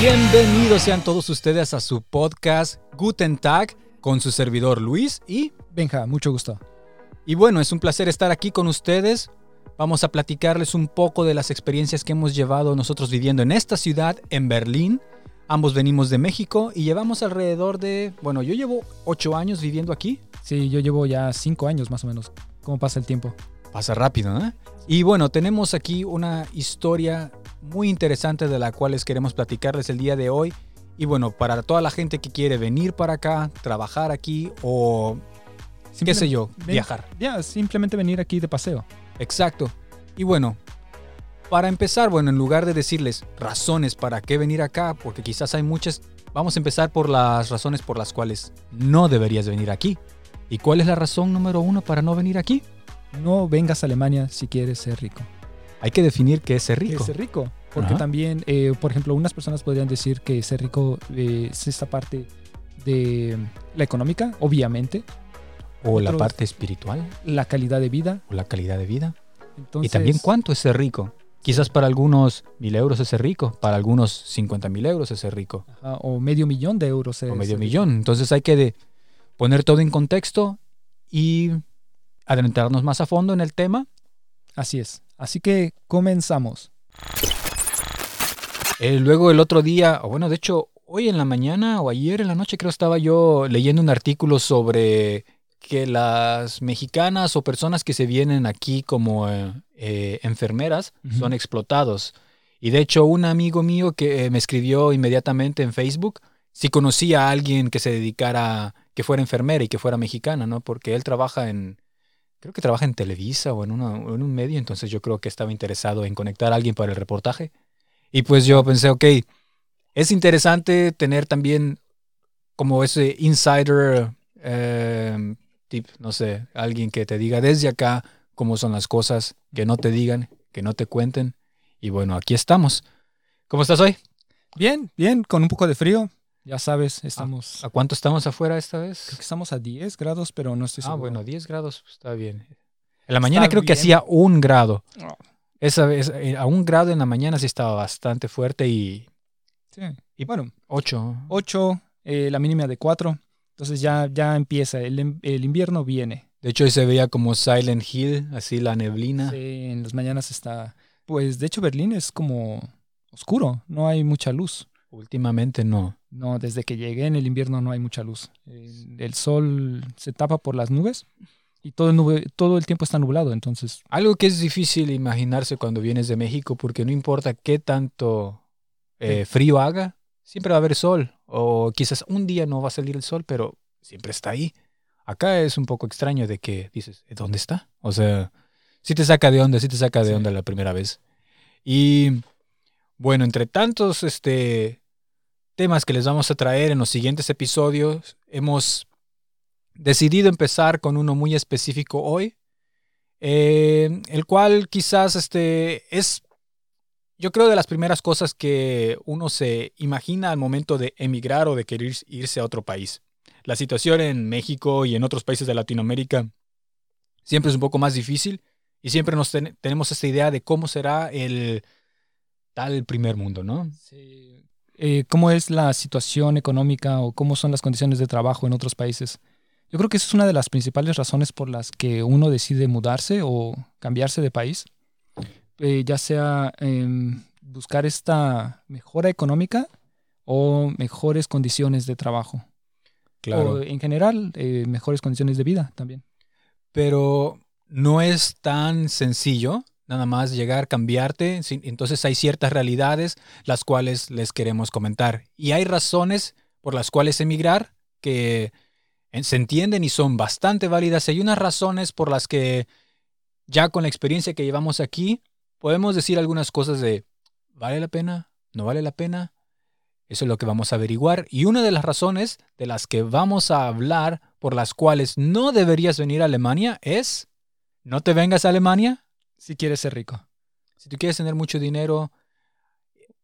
Bienvenidos sean todos ustedes a su podcast Guten Tag con su servidor Luis y Benja, mucho gusto. y bueno, es un placer estar aquí con ustedes. Vamos a platicarles un poco de las experiencias que hemos llevado nosotros viviendo en esta ciudad, en Berlín. Ambos venimos de México y llevamos alrededor de, bueno, yo llevo ocho años viviendo aquí. Sí, yo llevo ya cinco años más o menos. ¿Cómo pasa el tiempo? Pasa rápido, ¿no? Y bueno, tenemos aquí una historia muy interesante de la cual les queremos platicarles el día de hoy. Y bueno, para toda la gente que quiere venir para acá, trabajar aquí o qué sé yo, Ven- viajar. Ya, simplemente venir aquí de paseo. Exacto. Y bueno, para empezar, bueno, en lugar de decirles razones para qué venir acá, porque quizás hay muchas, vamos a empezar por las razones por las cuales no deberías venir aquí. ¿Y cuál es la razón número uno para no venir aquí? No vengas a Alemania si quieres ser rico. Hay que definir qué es ser ¿Qué rico. es ser rico? Porque Ajá. también, eh, por ejemplo, unas personas podrían decir que ser rico eh, es esta parte de la económica, obviamente, O la parte espiritual, la calidad de vida. o la calidad de vida. Entonces, y también cuánto es ser rico. Quizás para algunos mil euros es ser rico, para algunos 50 mil euros es ser rico, ajá, o medio millón de euros. o es medio ser millón. Entonces hay que de- poner todo en contexto y adentrarnos más a fondo en el tema. Así es. Así que comenzamos. Eh, luego el otro día, o bueno, de hecho, hoy en la mañana o ayer en la noche creo estaba yo leyendo un artículo sobre que las mexicanas o personas que se vienen aquí como eh, eh, enfermeras son explotados. Y de hecho, un amigo mío que eh, me escribió inmediatamente en Facebook, si conocía a alguien que se dedicara, que fuera enfermera y que fuera mexicana, ¿no? Porque él trabaja en, creo que trabaja en Televisa o en, una- un medio, entonces yo creo que estaba interesado en conectar a alguien para el reportaje. Y pues yo pensé, ok, es interesante tener también como ese insider eh, tip, no sé, alguien que te diga desde acá cómo son las cosas, que no te digan, que no te cuenten. Y bueno, aquí estamos. ¿Cómo estás hoy? Bien, bien, con un poco de frío. Ya sabes, estamos, ¿A cuánto estamos afuera esta vez? creo que estamos a 10 grados, pero no estoy Ah, seguro. bueno, 10 grados pues, está bien. En la mañana creo que hacía un grado. Oh, Esa vez, eh, a un grado en la mañana sí estaba bastante fuerte y sí. Y- bueno, 8. 8, eh, la mínima de 4. Entonces ya, ya empieza, el, el invierno viene. De hecho, hoy se veía como Silent Hill, así la neblina. Sí, en las mañanas está... Pues de hecho Berlín es como oscuro, no hay mucha luz. Últimamente no. No, desde que llegué en el invierno no hay mucha luz. El, el sol se tapa por las nubes y todo el, nube- todo el tiempo está nublado, entonces... Algo que es difícil imaginarse cuando vienes de México, porque no importa qué tanto eh, frío haga, siempre va a haber sol. O quizás un día no va a salir el sol, pero siempre está ahí. Acá es un poco extraño de que dices, "¿Eh, ¿dónde está? O sea, sí te saca de onda, sí te saca de Sí. onda la primera vez. Y bueno, entre tantos este, temas que les vamos a traer en los siguientes episodios, hemos decidido empezar con uno muy específico hoy, eh, el cual quizás este, es, yo creo, de las primeras cosas que uno se imagina al momento de emigrar o de querer irse a otro país. La situación en México y en otros países de Latinoamérica siempre es un poco más difícil y siempre nos ten- tenemos esta idea de cómo será el tal primer mundo, ¿no? Eh, cómo es la situación económica o cómo son las condiciones de trabajo en otros países. Yo creo que esa es una de las principales razones por las que uno decide mudarse o cambiarse de país, Eh, ya sea em, buscar esta mejora económica o mejores condiciones de trabajo. O en general, eh, mejores condiciones de vida también. pero no es tan sencillo nada más llegar, cambiarte. Entonces hay ciertas realidades las cuales les queremos comentar. Y hay razones por las cuales emigrar que eh, se entienden y son bastante válidas. Hay unas razones por las que ya con la experiencia que llevamos aquí podemos decir algunas cosas de ¿vale la pena? ¿No vale la pena? Eso es lo que vamos a averiguar. Y una de las razones de las que vamos a hablar por las cuales no deberías venir a Alemania es, no te vengas a Alemania. Si quieres ser rico. Si tú quieres tener mucho dinero,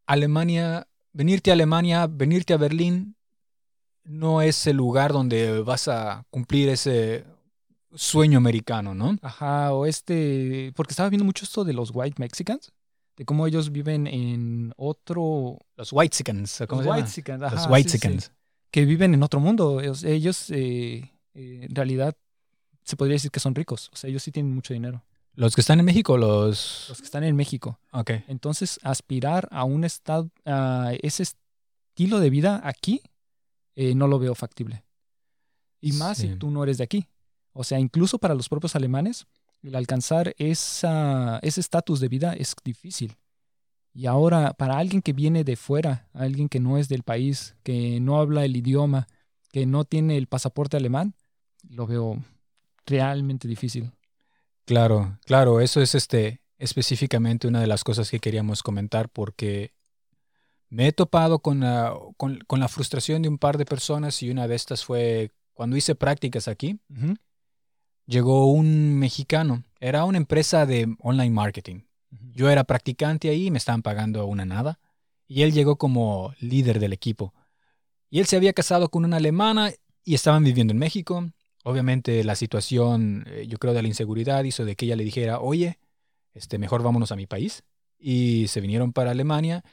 Alemania, venirte a Alemania, venirte a Berlín, no es el lugar donde vas a cumplir ese sueño americano, ¿no? Ajá, o este, porque estaba viendo mucho esto de los white Mexicans, de cómo ellos viven en otro... Los Whitesicans, ¿cómo Los se llama? Whitexicans, ajá, Los sí, sí, Whitesicans. que viven en otro mundo. Ellos, ellos, eh, eh, en realidad se podría decir que son ricos. O sea, ellos sí tienen mucho dinero. Los que están en México, los... Los que están en México. Ok. Entonces, aspirar a un estado, a ese estilo de vida aquí, eh, no lo veo factible. Y más Sí. si tú no eres de aquí. O sea, incluso para los propios alemanes, el alcanzar esa, ese estatus de vida es difícil. Y ahora, para alguien que viene de fuera, alguien que no es del país, que no habla el idioma, que no tiene el pasaporte alemán, lo veo realmente difícil. Claro, claro, eso es este específicamente una de las cosas que queríamos comentar porque me he topado con la, con, con la frustración de un par de personas y una de estas fue cuando hice prácticas aquí, llegó un mexicano, era una empresa de online marketing. Yo era practicante ahí, me estaban pagando una nada. Y él llegó como líder del equipo. Y él se había casado con una alemana y estaban viviendo en México. Obviamente la situación, eh, yo creo, de la inseguridad hizo de que ella le dijera, oye, este, mejor vámonos a mi país. Y se vinieron para Alemania.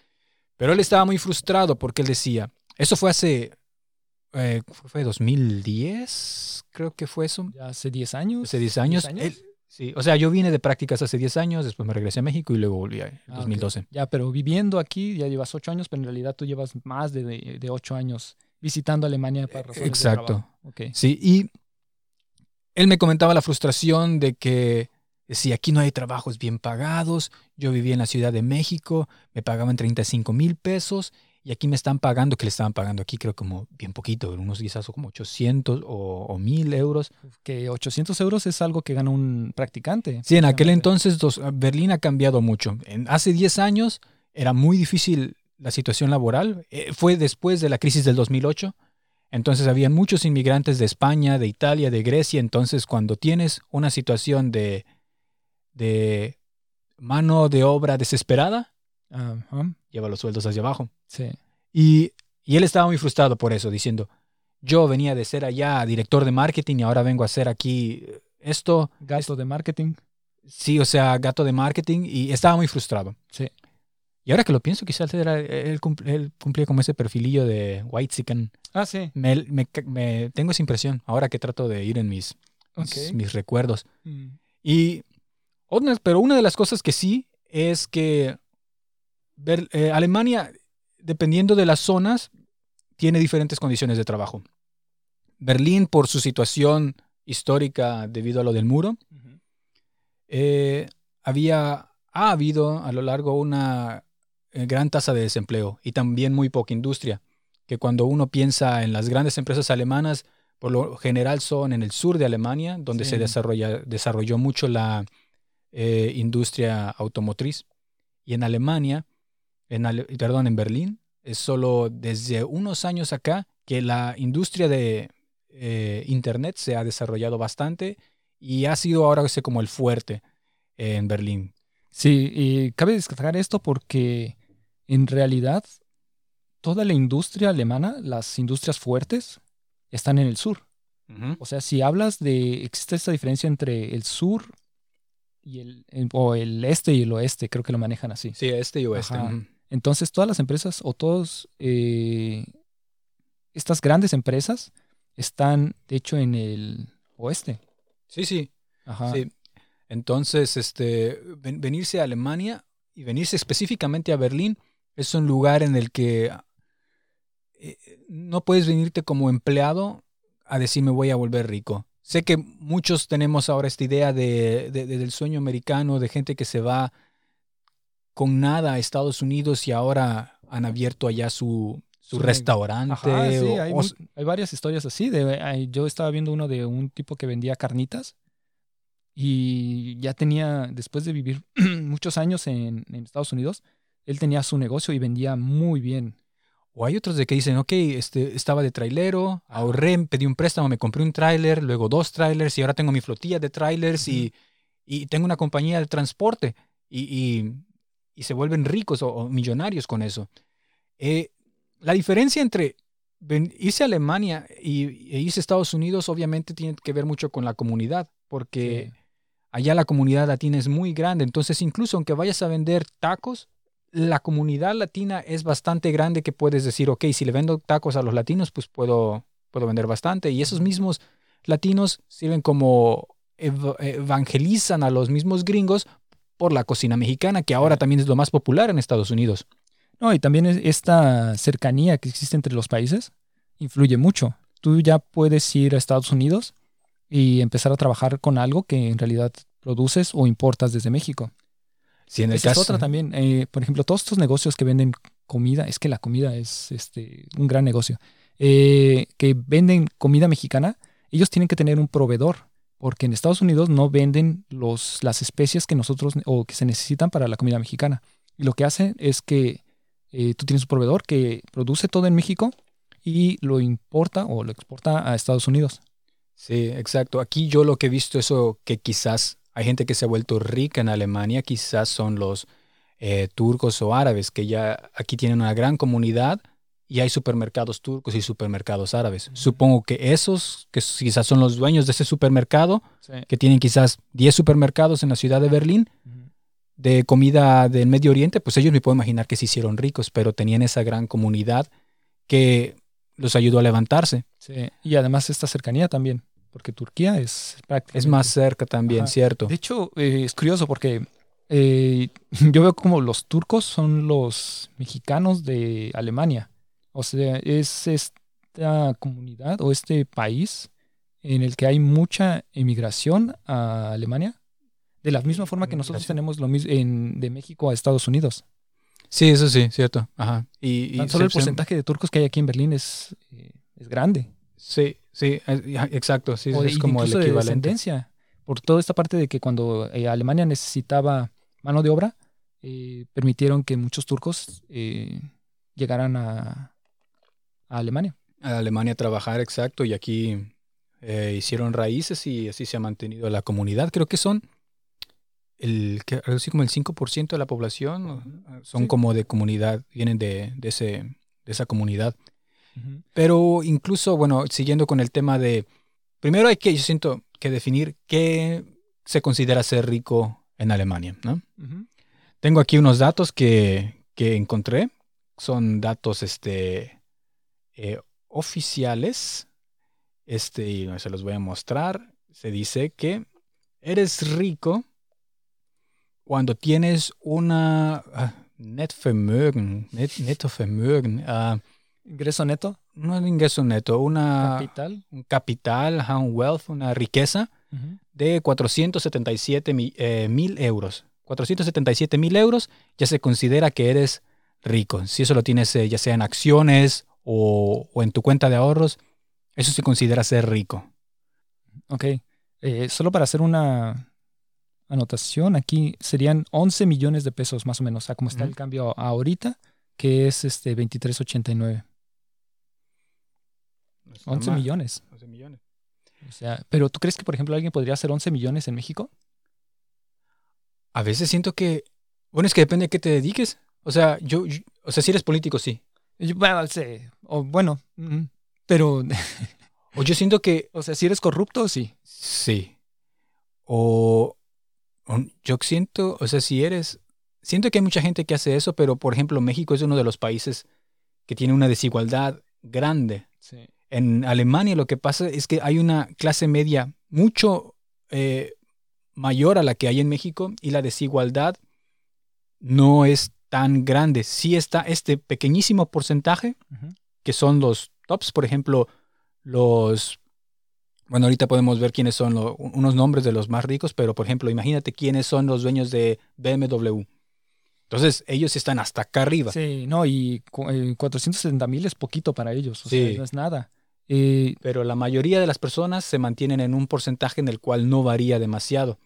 Pero él estaba muy frustrado porque él decía, eso fue hace, eh, fue 2010, creo que fue eso. Ya hace 10 años. Hace 10 años. 10 años. Él- sí, o sea, yo vine de prácticas hace 10 años, después me regresé a México y luego volví en Ah, ok. 2012. Ya, pero viviendo aquí ya llevas ocho años, pero en realidad tú llevas más de, de, de ocho años visitando Alemania para razones de Exacto. trabajo. Ok. Sí, y él me comentaba la frustración de que si aquí no hay trabajos bien pagados, yo vivía en la Ciudad de México, me pagaban 35 mil pesos y aquí me están pagando, que le estaban pagando aquí creo como bien poquito, unos quizás como 800 o, 1000 euros. Que 800 euros es algo que gana un practicante. Sí, en aquel entonces dos- Berlín ha cambiado mucho. En- hace 10 años era muy difícil la situación laboral. Eh, fue después de la crisis del 2008. Entonces había muchos inmigrantes de España, de Italia, de Grecia. Entonces cuando tienes una situación de, de mano de obra desesperada, lleva los sueldos hacia abajo. sí. Y, y él estaba muy frustrado por eso, diciendo, yo venía de ser allá director de marketing y ahora vengo a hacer aquí esto. Gasto de marketing. Sí, o sea, gato de marketing y estaba muy frustrado. Sí. Y ahora que lo pienso, quizás él, él cumplía como ese perfilillo de White Chicken. Ah, sí. Me, me- me- tengo esa impresión ahora que trato de ir en mis, mis recuerdos. Mm. Y, pero una de las cosas que sí es que Ber- eh, Alemania, dependiendo de las zonas, tiene diferentes condiciones de trabajo. Berlín, por su situación histórica debido a lo del muro, eh, había, ha habido a lo largo una gran tasa de desempleo y también muy poca industria, que cuando uno piensa en las grandes empresas alemanas, por lo general son en el sur de Alemania, donde Sí. se desarrolla, desarrolló mucho la eh, industria automotriz. Y en Alemania, en Ale- perdón, en Berlín, es solo desde unos años acá que la industria de eh, Internet se ha desarrollado bastante y ha sido ahora como el fuerte en Berlín. Sí, y cabe destacar esto porque en realidad toda la industria alemana, las industrias fuertes, están en el sur. O sea, si hablas de, existe esta diferencia entre el sur y el, el- o el este y el oeste, creo que lo manejan así. Sí, este y oeste. Ujú. Entonces, todas las empresas o todos eh, estas grandes empresas están, de hecho, en el oeste. Sí, sí, Ajá. sí. Entonces, este, ven- venirse a Alemania y venirse específicamente a Berlín es un lugar en el que eh, no puedes venirte como empleado a decir me voy a volver rico. Sé que muchos tenemos ahora esta idea de, de- de- del sueño americano, de gente que se va con nada a Estados Unidos y ahora han abierto allá su, su restaurante. Ajá, sí, o- hay, o- mu- hay varias historias así. De, yo estaba viendo uno de un tipo que vendía carnitas y ya tenía, después de vivir muchos años en, en Estados Unidos, él tenía su negocio y vendía muy bien. O hay otros de que dicen, ok, este, estaba de trailero, ahorré, pedí un préstamo, me compré un tráiler, luego dos trailers y ahora tengo mi flotilla de trailers y, y tengo una compañía de transporte y, y- y se vuelven ricos o, o millonarios con eso. Eh, la diferencia entre irse a Alemania y, e irse a Estados Unidos obviamente tiene que ver mucho con la comunidad, porque Sí. allá la comunidad latina es muy grande. Entonces, incluso aunque vayas a vender tacos, la comunidad latina es bastante grande que puedes decir, ok, si le vendo tacos a los latinos, pues puedo, puedo vender bastante. Y esos mismos latinos sirven como evangelizan a los mismos gringos por la cocina mexicana, que ahora también es lo más popular en Estados Unidos. No, y también esta cercanía que existe entre los países influye mucho. Tú ya puedes ir a Estados Unidos y empezar a trabajar con algo que en realidad produces o importas desde México. Sí, en el Esa es otra también. Eh, por ejemplo, todos estos negocios que venden comida, es que la comida es este, un gran negocio, eh, que venden comida mexicana, ellos tienen que tener un proveedor, porque en Estados Unidos no venden los, las especies que nosotros o que se necesitan para la comida mexicana. Y lo que hacen es que eh, tú tienes un proveedor que produce todo en México y lo importa o lo exporta a Estados Unidos. Sí, exacto. Aquí yo lo que he visto eso que quizás hay gente que se ha vuelto rica en Alemania, quizás son los eh, turcos o árabes, que ya aquí tienen una gran comunidad y hay supermercados turcos y supermercados árabes. Supongo que esos, que quizás son los dueños de ese supermercado, que tienen quizás 10 supermercados en la ciudad de Berlín, de comida del Medio Oriente, pues ellos me puedo imaginar que se hicieron ricos, pero tenían esa gran comunidad que los ayudó a levantarse. Sí, y además esta cercanía también porque Turquía es Es más cerca también, ¿cierto? De hecho, eh, es curioso porque eh, yo veo como los turcos son los mexicanos de Alemania. O sea, es esta comunidad o este país en el que hay mucha emigración a Alemania, de la misma forma que nosotros tenemos lo mismo en, de México a Estados Unidos. Sí, eso sí, cierto. Ajá. Y, solo el porcentaje de turcos que hay aquí en Berlín es, eh, es grande. Sí, sí, exacto. Sí, es como el equivalente. por toda esta parte de que cuando eh, Alemania necesitaba mano de obra, eh, permitieron que muchos turcos eh, llegaran a, Alemania. A Alemania a trabajar, exacto, y aquí hicieron raíces y así se ha mantenido la comunidad. Creo que son el, así como el 5% de la población, son como de comunidad, vienen de, de, ese, de esa comunidad. Pero incluso, bueno, siguiendo con el tema de, primero hay que, yo siento que definir qué se considera ser rico en Alemania, ¿no? Tengo aquí unos datos que, que encontré, son datos este, eh, oficiales, este, y se los voy a mostrar. Se dice que eres rico cuando tienes una uh, net Vermögen, net, uh, ¿Ingreso neto? No es ingreso neto, una, capital. un capital, un wealth, una riqueza de 477 eh, mil euros. 477 mil euros ya se considera que eres rico. Si eso lo tienes eh, ya sea en acciones o, en tu cuenta de ahorros, eso se considera ser rico. Ok. Eh, solo para hacer una anotación, aquí serían 11 millones de pesos más o menos, o sea, como está el cambio ahorita, que es este 2389. 11 millones. 11 millones. O sea, pero ¿tú crees que, por ejemplo, alguien podría hacer 11 millones en México? A veces siento que, bueno, es que depende de qué te dediques. O sea, yo, o sea, si eres político, sí. bueno, sí. O bueno, pero... o yo siento que... O sea, si eres corrupto, sí. Sí. O, o yo siento, o sea, si eres... Siento que hay mucha gente que hace eso, pero por ejemplo, México es uno de los países que tiene una desigualdad grande. Sí. En Alemania lo que pasa es que hay una clase media mucho eh, mayor a la que hay en México y la desigualdad no es tan grande. Sí está este pequeñísimo porcentaje, que son los tops, por ejemplo, los... Bueno, ahorita podemos ver quiénes son unos nombres de los más ricos, pero por ejemplo, imagínate quiénes son los dueños de BMW. Entonces, ellos están hasta acá arriba. Sí, no, y 470 eh, mil es poquito para ellos, o sea, no es nada. Eh, pero la mayoría de las personas se mantienen en un porcentaje en el cual no varía demasiado,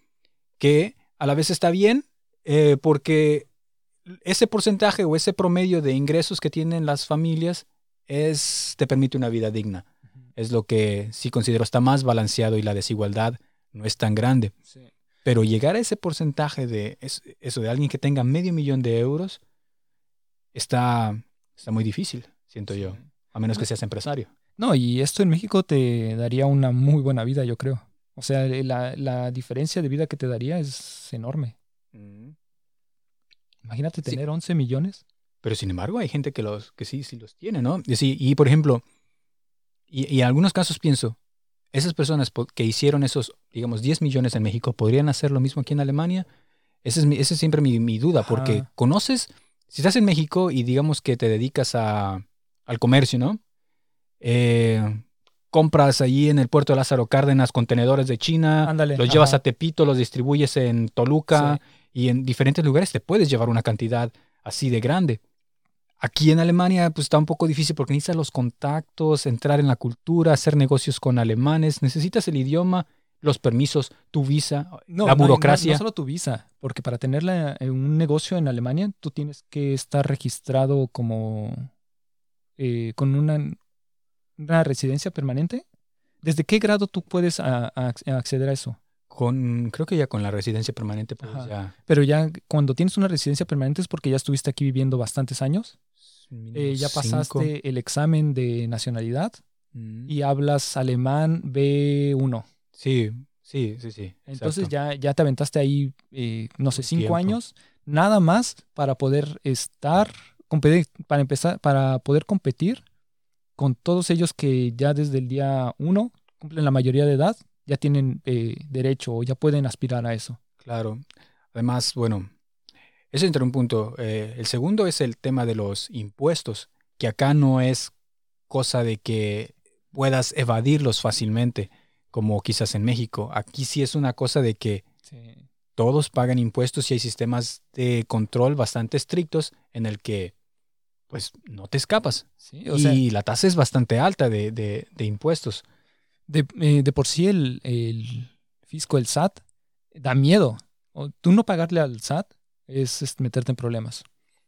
que a la vez está bien eh, porque ese porcentaje o ese promedio de ingresos que tienen las familias es, te permite una vida digna. Es lo que sí considero está más balanceado y la desigualdad no es tan grande. Pero llegar a ese porcentaje de eso de alguien que tenga medio millón de euros está, está muy difícil, siento yo, a menos que seas empresario. No, y esto en México te daría una muy buena vida, yo creo. O sea, eh, la, la diferencia de vida que te daría es enorme. Imagínate Sí. tener 11 millones. Pero sin embargo, hay gente que los que sí, sí los tiene, ¿no? Y, sí, y por ejemplo, y, y en algunos casos pienso, esas personas que hicieron esos, digamos, 10 millones en México, ¿podrían hacer lo mismo aquí en Alemania? Esa es, mi- esa es siempre mi, mi duda, porque conoces, si estás en México y digamos que te dedicas a, al comercio, ¿no? Eh, compras allí en el puerto de Lázaro Cárdenas contenedores de China, Ándale. los llevas ajá. a Tepito, los distribuyes en Toluca y en diferentes lugares te puedes llevar una cantidad así de grande. Aquí en Alemania pues está un poco difícil porque necesitas los contactos, entrar en la cultura, hacer negocios con alemanes, necesitas el idioma, los permisos, tu visa, No, la no, no, burocracia. No, solo tu visa, porque para tener la- un negocio en Alemania, tú tienes que estar registrado como eh, con una, una residencia permanente. ¿Desde qué grado tú puedes a- a- acceder a eso? Con, creo que ya con la residencia permanente pues ya Pero ya cuando tienes una residencia permanente es porque ya estuviste aquí viviendo bastantes años, eh, ya cinco. pasaste el examen de nacionalidad Mm. y hablas alemán B1. Sí, sí, sí, sí. Entonces exacto. ya, ya te aventaste ahí, eh, no sé, cinco tiempo. años, nada más para poder estar, competir, para empezar, para poder competir con todos ellos que ya desde el día uno cumplen la mayoría de edad, ya tienen eh, derecho o ya pueden aspirar a eso. Claro. Además, bueno, eso entra un punto. Eh, el segundo es el tema de los impuestos, que acá no es cosa de que puedas evadirlos fácilmente, como quizás en México. Aquí sí es una cosa de que todos pagan impuestos y hay sistemas de control bastante estrictos en el que pues no te escapas. Sí, o sea, y la tasa es bastante alta de, de- de impuestos. de, eh, de por sí el, el fisco, el SAT, da miedo. O tú no pagarle al SAT es, es meterte en problemas.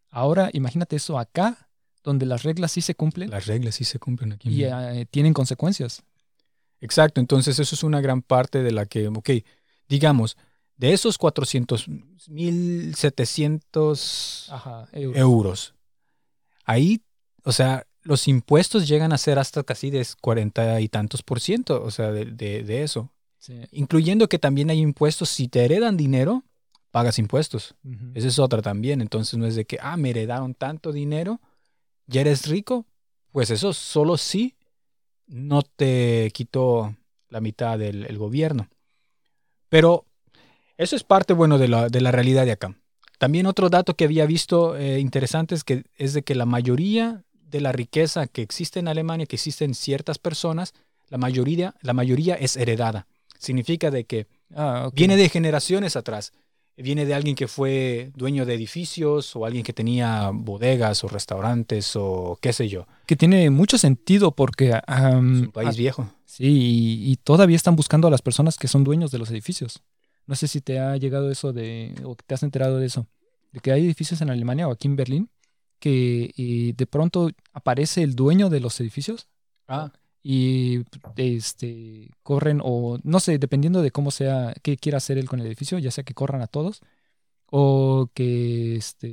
Ahora, imagínate eso acá, donde las reglas sí se cumplen Las reglas sí se cumplen aquí. y eh, tienen consecuencias. Exacto, entonces eso es una gran parte de la que, ok, digamos, de esos 400, 1700 Ajá, euros. euros, ahí, o sea, los impuestos llegan a ser hasta casi de 40 y tantos por ciento, o sea, de, de- de eso. Sí. Incluyendo que también hay impuestos, si te heredan dinero, pagas impuestos. Esa es otra también, entonces no es de que, ah, me heredaron tanto dinero, ya eres rico, pues eso solo sí no te quitó la mitad del el gobierno. Pero eso es parte, bueno, de la, de la realidad de acá. También otro dato que había visto eh, interesante es, que, es de que la mayoría de la riqueza que existe en Alemania, que existen ciertas personas, la mayoría, la mayoría es heredada. Significa de que Ah, viene de generaciones atrás. Viene de alguien que fue dueño de edificios o alguien que tenía bodegas o restaurantes o qué sé yo. Que tiene mucho sentido porque Es un país ah, viejo. sí, y, y todavía están buscando a las personas que son dueños de los edificios. No sé si te ha llegado eso de, o que te has enterado de eso, de que hay edificios en Alemania o aquí en Berlín que de pronto aparece el dueño de los edificios Ah, y este corren o no sé, dependiendo de cómo sea, qué quiera hacer él con el edificio, ya sea que corran a todos o que este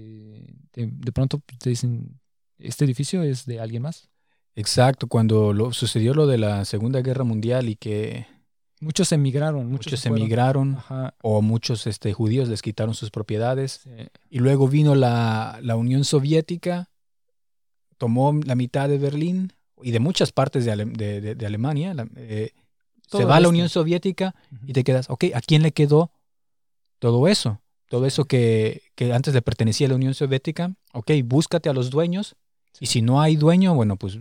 de, de pronto te dicen este edificio es de alguien más. exacto. Cuando lo, sucedió lo de la Segunda Guerra Mundial y que Muchos emigraron, muchos, muchos emigraron Ajá. o muchos este, judíos les quitaron sus propiedades sí. y luego vino la, la Unión Soviética, tomó la mitad de Berlín y de muchas partes de, Ale- de- de- de Alemania. la- eh, se va a la. Unión Soviética y te quedas, ok, ¿a quién le quedó todo eso? Todo eso que, que antes le pertenecía a la Unión Soviética, ok, búscate a los dueños y si no hay dueño, bueno, pues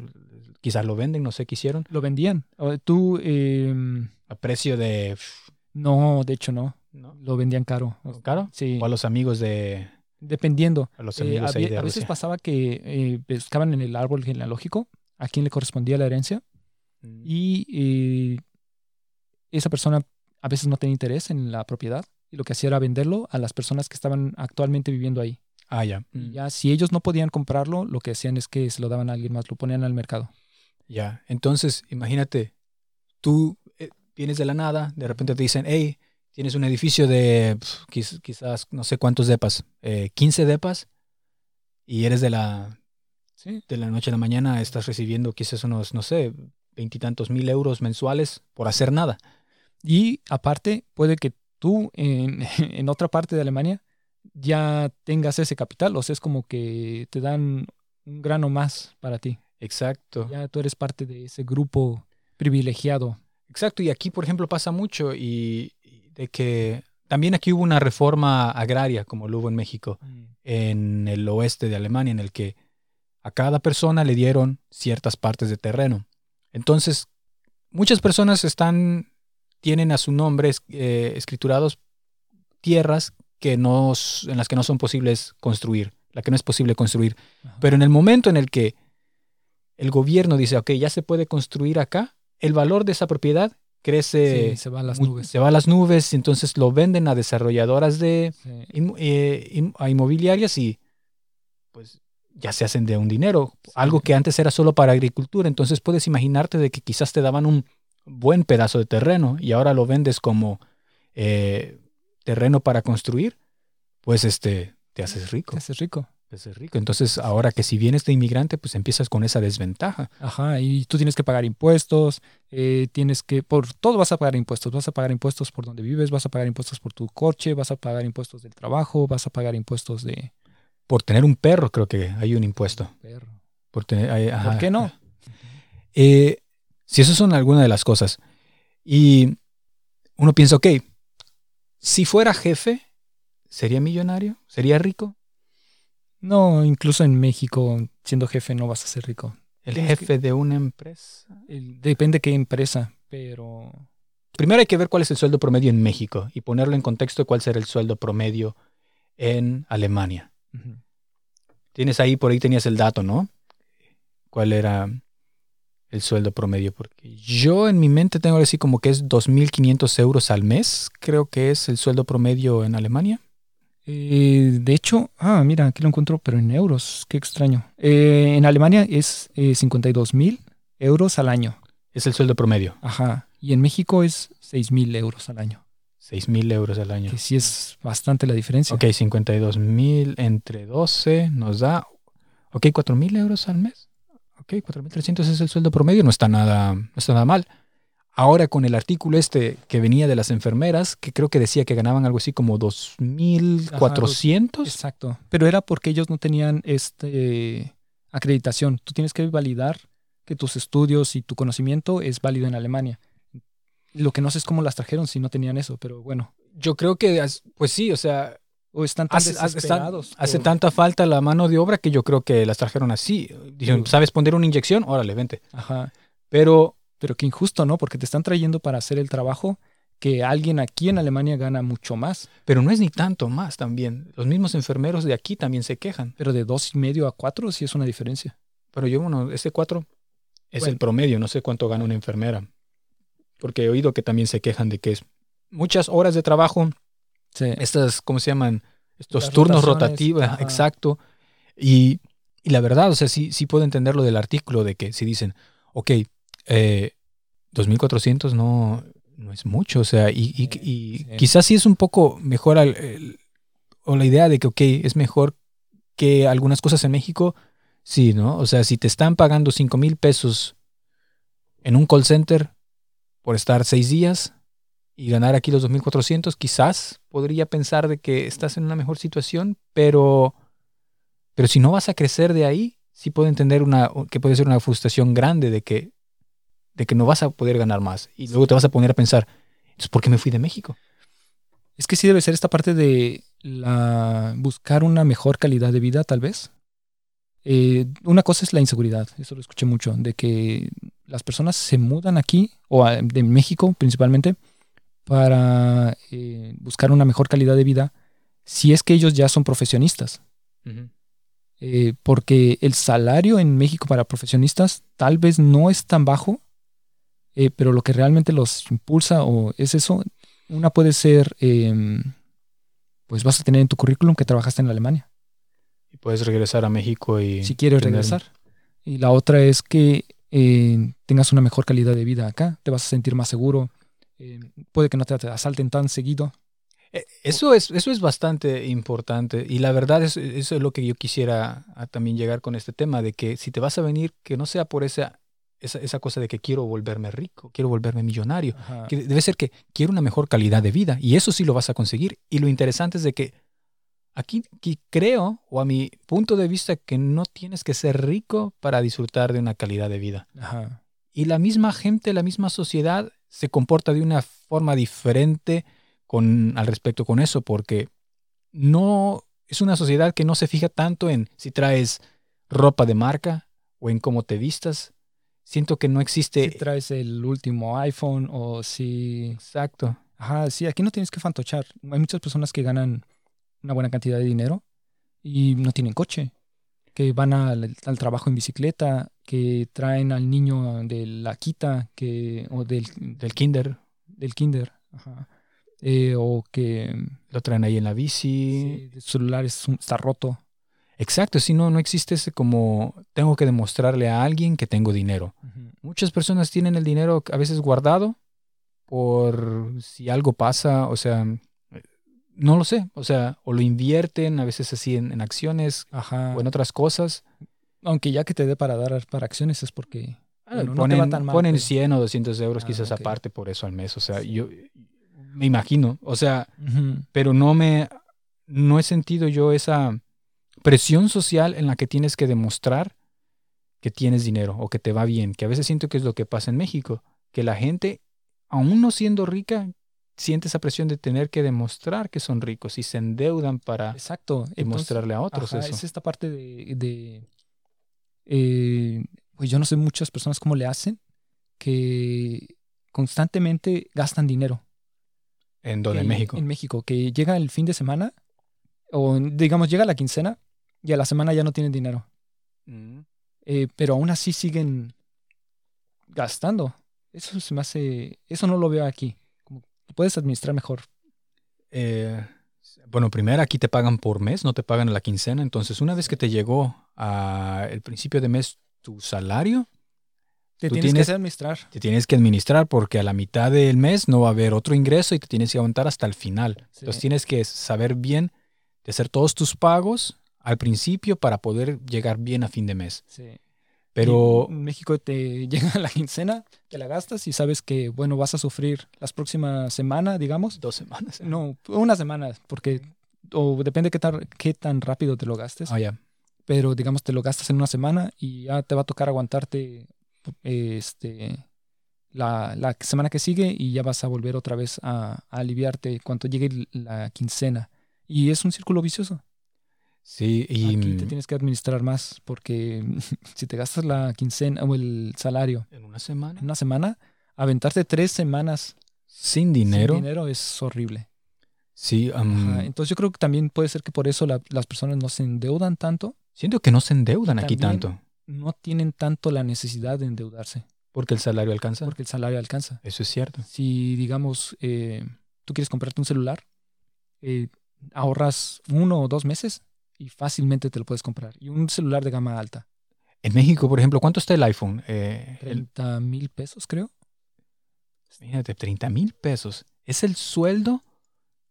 quizás lo venden, no sé qué hicieron, Lo vendían. Tú, em, a precio de... no, de hecho no. ¿no? Lo vendían caro. ¿Caro? Sí, O a los amigos de... dependiendo. A los Eh, amigos ahí había- de a veces pasaba que eh, pescaban en el árbol genealógico a quien le correspondía la herencia Mm. y eh, esa persona a veces no tenía interés en la propiedad y lo que hacía era venderlo a las personas que estaban actualmente viviendo ahí. Ah, ya. Y Mm. ya si ellos no podían comprarlo, lo que hacían es que se lo daban a alguien más, lo ponían al mercado. Ya, entonces imagínate, tú vienes de la nada, de repente te dicen, hey, tienes un edificio de quizás no sé cuántos depas, eh, 15 depas, y eres de la, Sí. de la noche a la mañana, estás recibiendo quizás unos, no sé, veintitantos mil euros mensuales por hacer nada. Y aparte, puede que tú en, en otra parte de Alemania ya tengas ese capital, o sea, es como que te dan un grano más para ti. Exacto. Ya tú eres parte de ese grupo privilegiado. Exacto, y aquí, por ejemplo, pasa mucho y, y de que también aquí hubo una reforma agraria, como lo hubo en México, en el oeste de Alemania, en el que a cada persona le dieron ciertas partes de terreno. Entonces, muchas personas están, tienen a su nombre eh, escriturados tierras que no, en las que no son posibles construir, la que no es posible construir. Ajá. Pero en el momento en el que el gobierno dice, ok, ya se puede construir acá, el valor de esa propiedad crece, Sí, se va a las nubes. se va a las nubes, y entonces lo venden a desarrolladoras de Sí. eh, a inmobiliarias y pues ya se hacen de un dinero, Sí. algo que antes era solo para agricultura, entonces puedes imaginarte de que quizás te daban un buen pedazo de terreno y ahora lo vendes como eh, terreno para construir, pues este te haces rico, Te haces rico. Te haces rico. Entonces ahora que si vienes de inmigrante, pues empiezas con esa desventaja. Ajá, y tú tienes que pagar impuestos, eh, tienes que, por todo vas a pagar impuestos, vas a pagar impuestos por donde vives, vas a pagar impuestos por tu coche, vas a pagar impuestos del trabajo, vas a pagar impuestos de... Por tener un perro creo que hay un impuesto. Perro. Por, tener, hay- ajá. ¿Por qué no? Eh, si esas son algunas de las cosas. Y uno piensa, ok, si fuera jefe, ¿sería millonario? ¿Sería rico? No, incluso en México, siendo jefe, no vas a ser rico. El jefe de una empresa. El- Depende qué empresa, pero... Primero hay que ver cuál es el sueldo promedio en México y ponerlo en contexto de cuál será el sueldo promedio en Alemania. Tienes ahí, por ahí tenías el dato, ¿no? ¿Cuál era el sueldo promedio? Porque yo en mi mente tengo así como que es 2.500 euros al mes, creo que es el sueldo promedio en Alemania. Eh, de hecho, ah, mira, aquí lo encuentro, pero en euros, qué extraño. Eh, en Alemania es 52 mil euros al año. Es el sueldo promedio, Ajá. Y en México es 6 mil euros al año. 6.000 euros al año. Que sí es bastante la diferencia. Ok, 52.000 entre 12 nos da, ok, 4.000 euros al mes. Ok, 4.300 es el sueldo promedio, no está nada, no está nada mal. Ahora con el artículo este que venía de las enfermeras, que creo que decía que ganaban algo así como 2.400. Exacto. Pero era porque ellos no tenían este acreditación. Tú tienes que validar que tus estudios y tu conocimiento es válido en Alemania. Lo que no sé es cómo las trajeron si no tenían eso, pero bueno. Yo creo que, pues sí, o sea, O están tan hace, hace- desesperados. hace tanta falta la mano de obra que yo creo que las trajeron así. Dijeron. ¿sabes poner una inyección? Órale, vente. Ajá. Pero Pero qué injusto, ¿no? Porque te están trayendo para hacer el trabajo que alguien aquí en Alemania gana mucho más. Pero no es ni tanto más también. Los mismos enfermeros de aquí también se quejan. Pero de dos y medio a cuatro sí es una diferencia. Pero yo, bueno, ese 4 es Bueno. el promedio. No sé cuánto gana una enfermera. Porque he oído que también se quejan de que es muchas horas de trabajo. Sí. Estas, ¿cómo se llaman? Estos Las turnos rotativos. ajá. Exacto. Y, y la verdad, o sea, sí, sí puedo entender lo del artículo de que si dicen, ok, eh, 2.400 no, no es mucho. O sea, y, y- Sí, y sí. quizás sí es un poco mejor al- el- o la idea de que, ok, es mejor que algunas cosas en México, sí, ¿no? O sea, si te están pagando 5 mil pesos en un call center por estar seis días y ganar aquí los 2.400, quizás podría pensar de que estás en una mejor situación, pero, pero si no vas a crecer de ahí, sí puedo entender una, que puede ser una frustración grande de que, de que no vas a poder ganar más. Y luego te vas a poner a pensar, entonces, ¿por qué me fui de México? Es que sí debe ser esta parte de la buscar una mejor calidad de vida, tal vez. Eh, una cosa es la inseguridad, eso lo escuché mucho, de que las personas se mudan aquí, o a- de México principalmente, para eh, buscar una mejor calidad de vida, si es que ellos ya son profesionistas. Eh, porque el salario en México para profesionistas tal vez no es tan bajo, eh, pero lo que realmente los impulsa o es eso, una puede ser, em, pues vas a tener en tu currículum que trabajaste en Alemania, Y puedes regresar a México y... si quieres tener- regresar. Y la otra es que eh, tengas una mejor calidad de vida acá, te vas a sentir más seguro, eh, puede que no te asalten tan seguido. Eh, Eso es, eso es bastante importante y la verdad es, eso es lo que yo quisiera también llegar con este tema, de que si te vas a venir, que no sea por esa, esa, esa cosa de que quiero volverme rico, quiero volverme millonario. Ajá. Que debe ser que quiero una mejor calidad de vida y eso sí lo vas a conseguir. Y lo interesante es de que aquí, aquí creo, o a mi punto de vista, que no tienes que ser rico para disfrutar de una calidad de vida. Ajá. Y la misma gente, la misma sociedad se comporta de una forma diferente con, al respecto con eso, porque no es una sociedad que no se fija tanto en si traes ropa de marca o en cómo te vistas. Siento que no existe. Si traes el último iPhone o si... Exacto. Ajá, sí, aquí no tienes que fantochar. Hay muchas personas que ganan una buena cantidad de dinero y no tienen coche, que van al, al trabajo en bicicleta, que traen al niño de la quita que, o del, Del kinder del kinder, ajá. Eh, o que lo traen ahí en la bici. sí, el celular es un- está roto. Exacto, si no, no existe ese como tengo que demostrarle a alguien que tengo dinero. Muchas personas tienen el dinero a veces guardado por si algo pasa, o sea, no lo sé, o sea, o lo invierten a veces así en, en acciones Ajá. o en otras cosas. Aunque ya que te dé para dar para acciones es porque Ah, Bueno, no te ponen va tan mal, ponen pero- 100 o 200 euros Ah, quizás aparte por eso al mes, o sea, yo me imagino, o sea, pero no me no he sentido yo esa presión social en la que tienes que demostrar que tienes dinero o que te va bien, que a veces siento que es lo que pasa en México, que la gente aún no siendo rica siente esa presión de tener que demostrar que son ricos y se endeudan para Exacto. Entonces, demostrarle a otros Ajá, eso. Es esta parte de, de, eh, pues yo no sé muchas personas cómo le hacen, que constantemente gastan dinero. En donde en México. En México, que llega el fin de semana, o digamos llega la quincena, y a la semana ya no tienen dinero. Mm. Eh, pero aún así siguen gastando. Eso se me hace, eso no lo veo aquí. Como puedes administrar mejor. Eh, bueno, primero aquí te pagan por mes, no te pagan a la quincena. Entonces, una vez que te llegó a el principio de mes tu salario, Te tienes, tienes- que administrar. te tienes que administrar porque a la mitad del mes no va a haber otro ingreso y te tienes que aguantar hasta el final. Sí. Entonces, tienes que saber bien de hacer todos tus pagos al principio para poder llegar bien a fin de mes. Sí. Pero en México te llega la quincena, te la gastas y sabes que, bueno, vas a sufrir las próximas semanas, digamos. dos semanas. No, una semana, porque, o depende qué tan, qué tan rápido te lo gastes, Ah, ya. pero digamos te lo gastas en una semana y ya te va a tocar aguantarte este, la, la semana que sigue y ya vas a volver otra vez a, a aliviarte cuando llegue la quincena. Y es un círculo vicioso. Sí, y Aquí te mm, tienes que administrar más porque si te gastas la quincena o el salario en una semana en una semana, aventarte tres semanas sin dinero. sin dinero es horrible. Sí, um, Ajá, Entonces yo creo que también puede ser que por eso la- las personas no se endeudan tanto, siento que no se endeudan aquí tanto no tienen tanto la necesidad de endeudarse porque el salario alcanza. porque el salario alcanza. Eso es cierto. Si digamos eh, tú quieres comprarte un celular, eh, ahorras uno o dos meses y fácilmente te lo puedes comprar. Y un celular de gama alta, En México, por ejemplo, ¿cuánto está el iPhone? Eh, el- 30 mil pesos creo. Imagínate, 30 mil pesos. Es el sueldo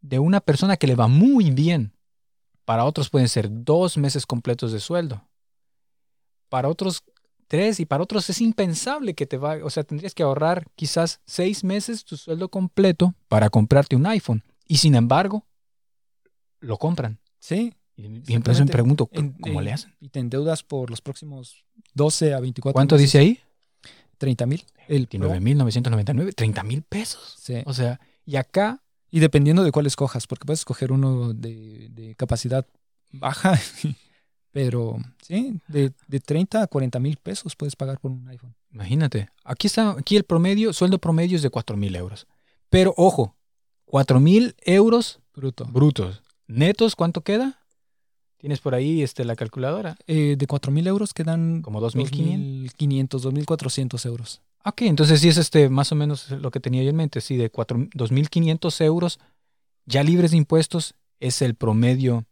de una persona que le va muy bien. Para otros pueden ser dos meses completos de sueldo. Para otros tres y para otros es impensable que te va, o sea, tendrías que ahorrar quizás seis meses tu sueldo completo para comprarte un iPhone. Y sin embargo, lo compran. Sí. Y, entonces me pregunto, ¿cómo eh, le hacen? Y te endeudas por los próximos 12 a 24 ¿Cuánto meses. dice ahí? 30 mil. El Pro. 29.999, 30 mil pesos. Sí. O sea, y acá Y dependiendo de cuál escojas, porque puedes escoger uno de, de capacidad baja, pero sí, de, de 30 a 40 mil pesos puedes pagar por un iPhone. Imagínate, aquí está, aquí el promedio, sueldo promedio es de 4 mil euros. Pero ojo, 4 mil euros Bruto. brutos. Netos, ¿cuánto queda? Tienes por ahí este, la calculadora. Eh, de 4 mil euros quedan Como 2.500. 2.500, 2.400 euros. Ok, entonces sí es este, más o menos lo que tenía yo en mente. Sí, de 4 2.500 euros ya libres de impuestos es el promedio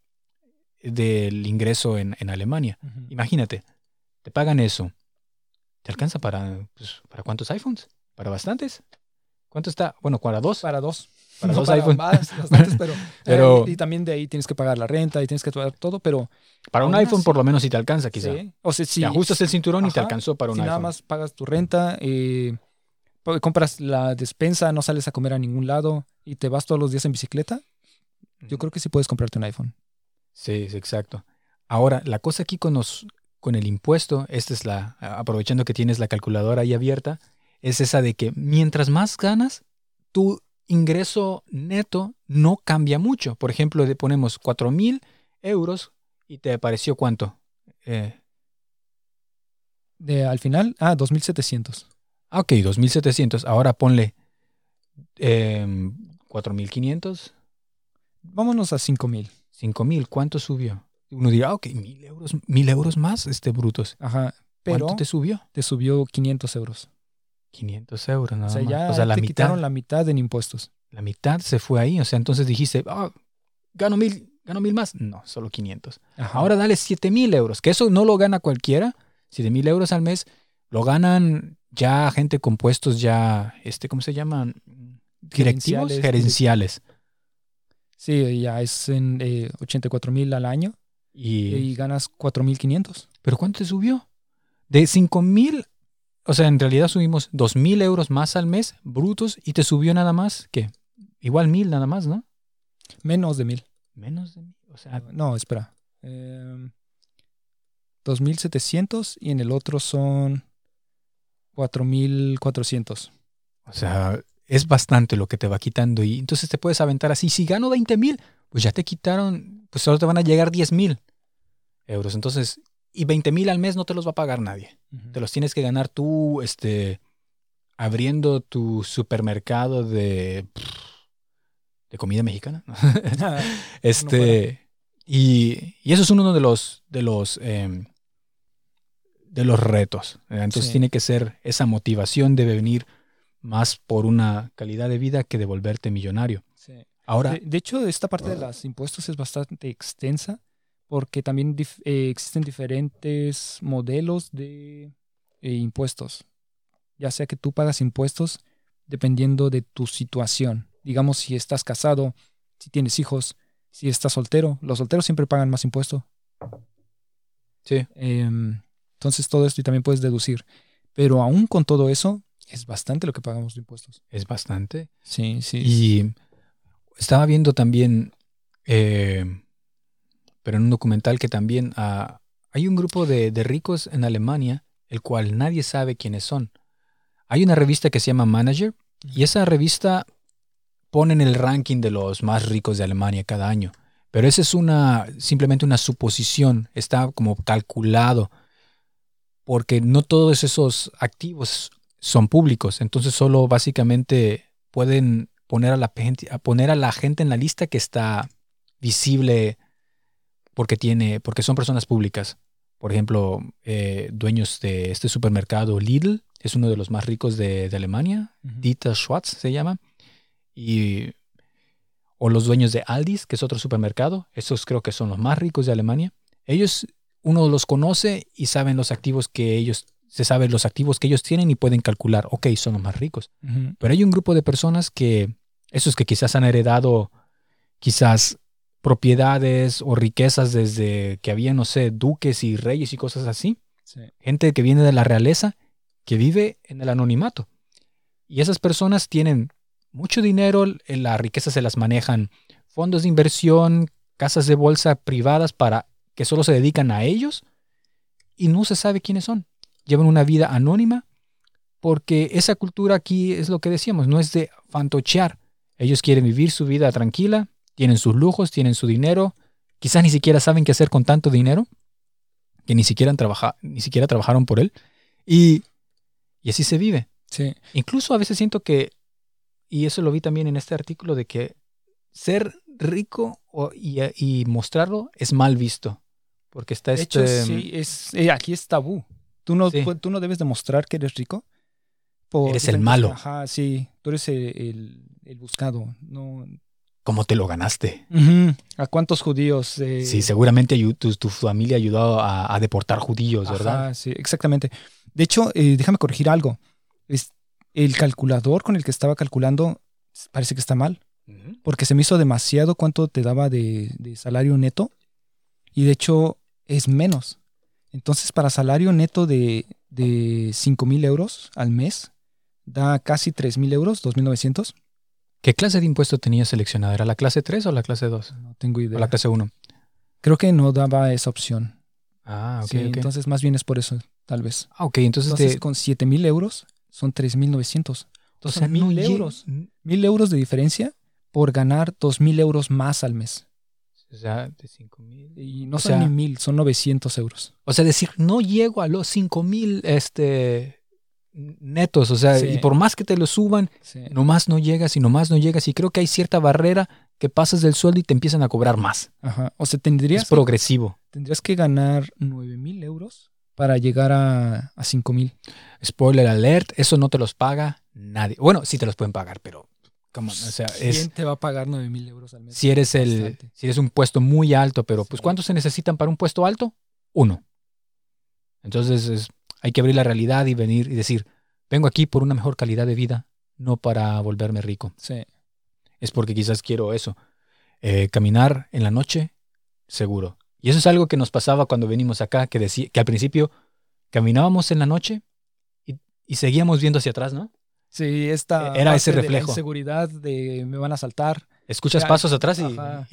del ingreso en, en Alemania. Imagínate, te pagan eso. ¿Te alcanza para, pues, para cuántos iPhones? ¿Para bastantes? ¿Cuánto está? Bueno, para dos. Para dos. Para No dos iPhone. más, bastantes, pero, Pero- eh, y también de ahí tienes que pagar la renta y tienes que pagar todo, pero Para un iPhone por lo menos si te alcanza quizá. sí. o sea, si Te ajustas el cinturón y te alcanzó para un si iPhone. nada más pagas tu renta, eh, compras la despensa, no sales a comer a ningún lado y te vas todos los días en bicicleta, yo creo que sí puedes comprarte un iPhone. Sí, sí, exacto. Ahora, la cosa aquí con, los, con el impuesto, esta es la, aprovechando que tienes la calculadora ahí abierta, es esa de que mientras más ganas, tu ingreso neto no cambia mucho. Por ejemplo, le ponemos 4 mil euros y te pareció cuánto. Eh, De, al final, ah, 2.700. ah, ok, 2.700. Ahora ponle eh, 4.500, Vámonos a 5.000. 5.000. ¿Cuánto subió? Uno dirá, ah, ok, mil euros, mil euros más, este brutos. Ajá. Pero ¿Cuánto te subió? te subió 500 euros. 500 euros, nada o sea, más. ya o sea, la te mitad, quitaron la mitad en impuestos. la mitad se fue ahí. O sea, entonces dijiste, ah, gano mil, gano mil más. No, solo 500. Ajá. Ahora dale 7 mil euros, que eso no lo gana cualquiera. 7 mil euros al mes lo ganan ya gente con puestos ya, este, ¿cómo se llaman? Directivos, Gerenciales, gerenciales. Sí, ya es en eh, 84 mil al año Y, y ganas 4.500. ¿Pero cuánto te subió? De 5 mil, o sea, en realidad subimos 2 mil euros más al mes, brutos, y te subió nada más, ¿qué? Igual mil nada más, ¿no? Menos de mil. Menos de mil. O sea, No, espera. Eh, 2.700 y en el otro son 4.400. o sea, es bastante lo que te va quitando. Y entonces te puedes aventar así. Si gano 20 mil, pues ya te quitaron, pues solo te van a llegar 10 mil euros. Entonces, y 20 mil al mes no te los va a pagar nadie. Te los tienes que ganar tú, este, abriendo tu supermercado de, de comida mexicana. este, y, y eso es uno de los, de los, em, de los retos. Entonces Sí. tiene que ser esa motivación de venir más por una calidad de vida que de volverte millonario. Sí. Ahora, De, de hecho, esta parte de los impuestos es bastante extensa porque también dif- eh, existen diferentes modelos de eh, impuestos. Ya sea que tú pagas impuestos dependiendo de tu situación. Digamos, si estás casado, si tienes hijos, si estás soltero. Los solteros siempre pagan más impuesto. sí, Em, entonces todo esto y también puedes deducir. Pero aún con todo eso, es bastante lo que pagamos de impuestos. es bastante. Sí, sí. Y estaba viendo también, eh, pero en un documental que también ah, hay un grupo de, de ricos en Alemania, el cual nadie sabe quiénes son. Hay una revista que se llama Manager y esa revista pone en el ranking de los más ricos de Alemania cada año. Pero esa es una simplemente una suposición, está como calculado, porque no todos esos activos son públicos, entonces solo básicamente pueden poner a la gente, a poner a la gente en la lista que está visible porque tiene, porque son personas públicas. Por ejemplo, eh, dueños de este supermercado Lidl es uno de los más ricos de, de Alemania, Ujú. Dieter Schwartz se llama, y o los dueños de Aldis, que es otro supermercado, esos creo que son los más ricos de Alemania. Ellos uno los conoce y saben los activos que ellos se sabe los activos que ellos tienen y pueden calcular, ok, son los más ricos. Pero hay un grupo de personas que, esos que quizás han heredado quizás propiedades o riquezas desde que había, no sé, duques y reyes y cosas así. Sí. Gente que viene de la realeza, que vive en el anonimato. Y esas personas tienen mucho dinero, la riqueza se las manejan fondos de inversión, casas de bolsa privadas para que solo se dedican a ellos y no se sabe quiénes son. Llevan una vida anónima porque esa cultura aquí es lo que decíamos, no es de fantochear. Ellos quieren vivir su vida tranquila, tienen sus lujos, tienen su dinero, quizás ni siquiera saben qué hacer con tanto dinero, que ni siquiera, han trabaja- ni siquiera trabajaron por él. Y, y así se vive. Sí. Incluso a veces siento que, y eso lo vi también en este artículo, de que ser rico o- y, y mostrarlo es mal visto. Porque está De hecho, este... sí, es, eh, aquí es tabú. Tú no, Sí. tú no debes demostrar que eres rico. por Eres el malo. Ajá, sí. Tú eres el, el- el buscado. No. ¿Cómo te lo ganaste? ¿A cuántos judíos? eh, Sí, seguramente tu, tu familia ayudó a, a deportar judíos, ¿verdad? Sí, exactamente. De hecho, eh, déjame corregir algo. Es, el calculador con el que estaba calculando parece que está mal. Porque se me hizo demasiado cuánto te daba de, de salario neto y de hecho es menos. Entonces para salario neto de, de 5 mil euros al mes da casi 3 mil euros, 2.900. ¿Qué clase de impuesto tenías seleccionada? ¿Era la clase 3 o la clase 2? No tengo ¿O idea. la clase 1? Creo que no daba esa opción. Ah, ok, Sí, ok. Entonces más bien es por eso, tal vez. ah, ok, entonces, con 7 mil euros son 3.900. o Entonces sea, son mil no euros. Mil euros de diferencia por ganar 2.000 euros más al mes. O sea, de 5 mil. Y no O son sea- ni mil, son 900 euros. O sea, decir, no llego a los 5 mil este, netos. O sea, Sí. y por más que te lo suban, Sí. nomás no llegas y nomás no llegas. Y creo que hay cierta barrera que pasas del sueldo y te empiezan a cobrar más. Ajá. O sea, tendrías, Es progresivo. tendrías que ganar 9.000 euros para llegar a, a 5.000. Spoiler alert, eso no te los paga nadie. Bueno, sí te los pueden pagar, pero on, o sea, ¿Quién te va a pagar 9.000 euros al mes? si eres el, Bastante. si eres un puesto muy alto, pero pues. ¿cuántos se necesitan para un puesto alto? Uno. Entonces es- hay que abrir la realidad y venir y decir, vengo aquí por una mejor calidad de vida, no para volverme rico. Sí. Es porque quizás quiero eso. Eh, caminar en la noche, seguro. Y eso es algo que nos pasaba cuando venimos acá, que, decía, que al principio caminábamos en la noche y, y seguíamos viendo hacia atrás, ¿no? Sí, esta Era ese parte de la reflejo. inseguridad de me van a saltar. Escuchas Ya, pasos atrás y,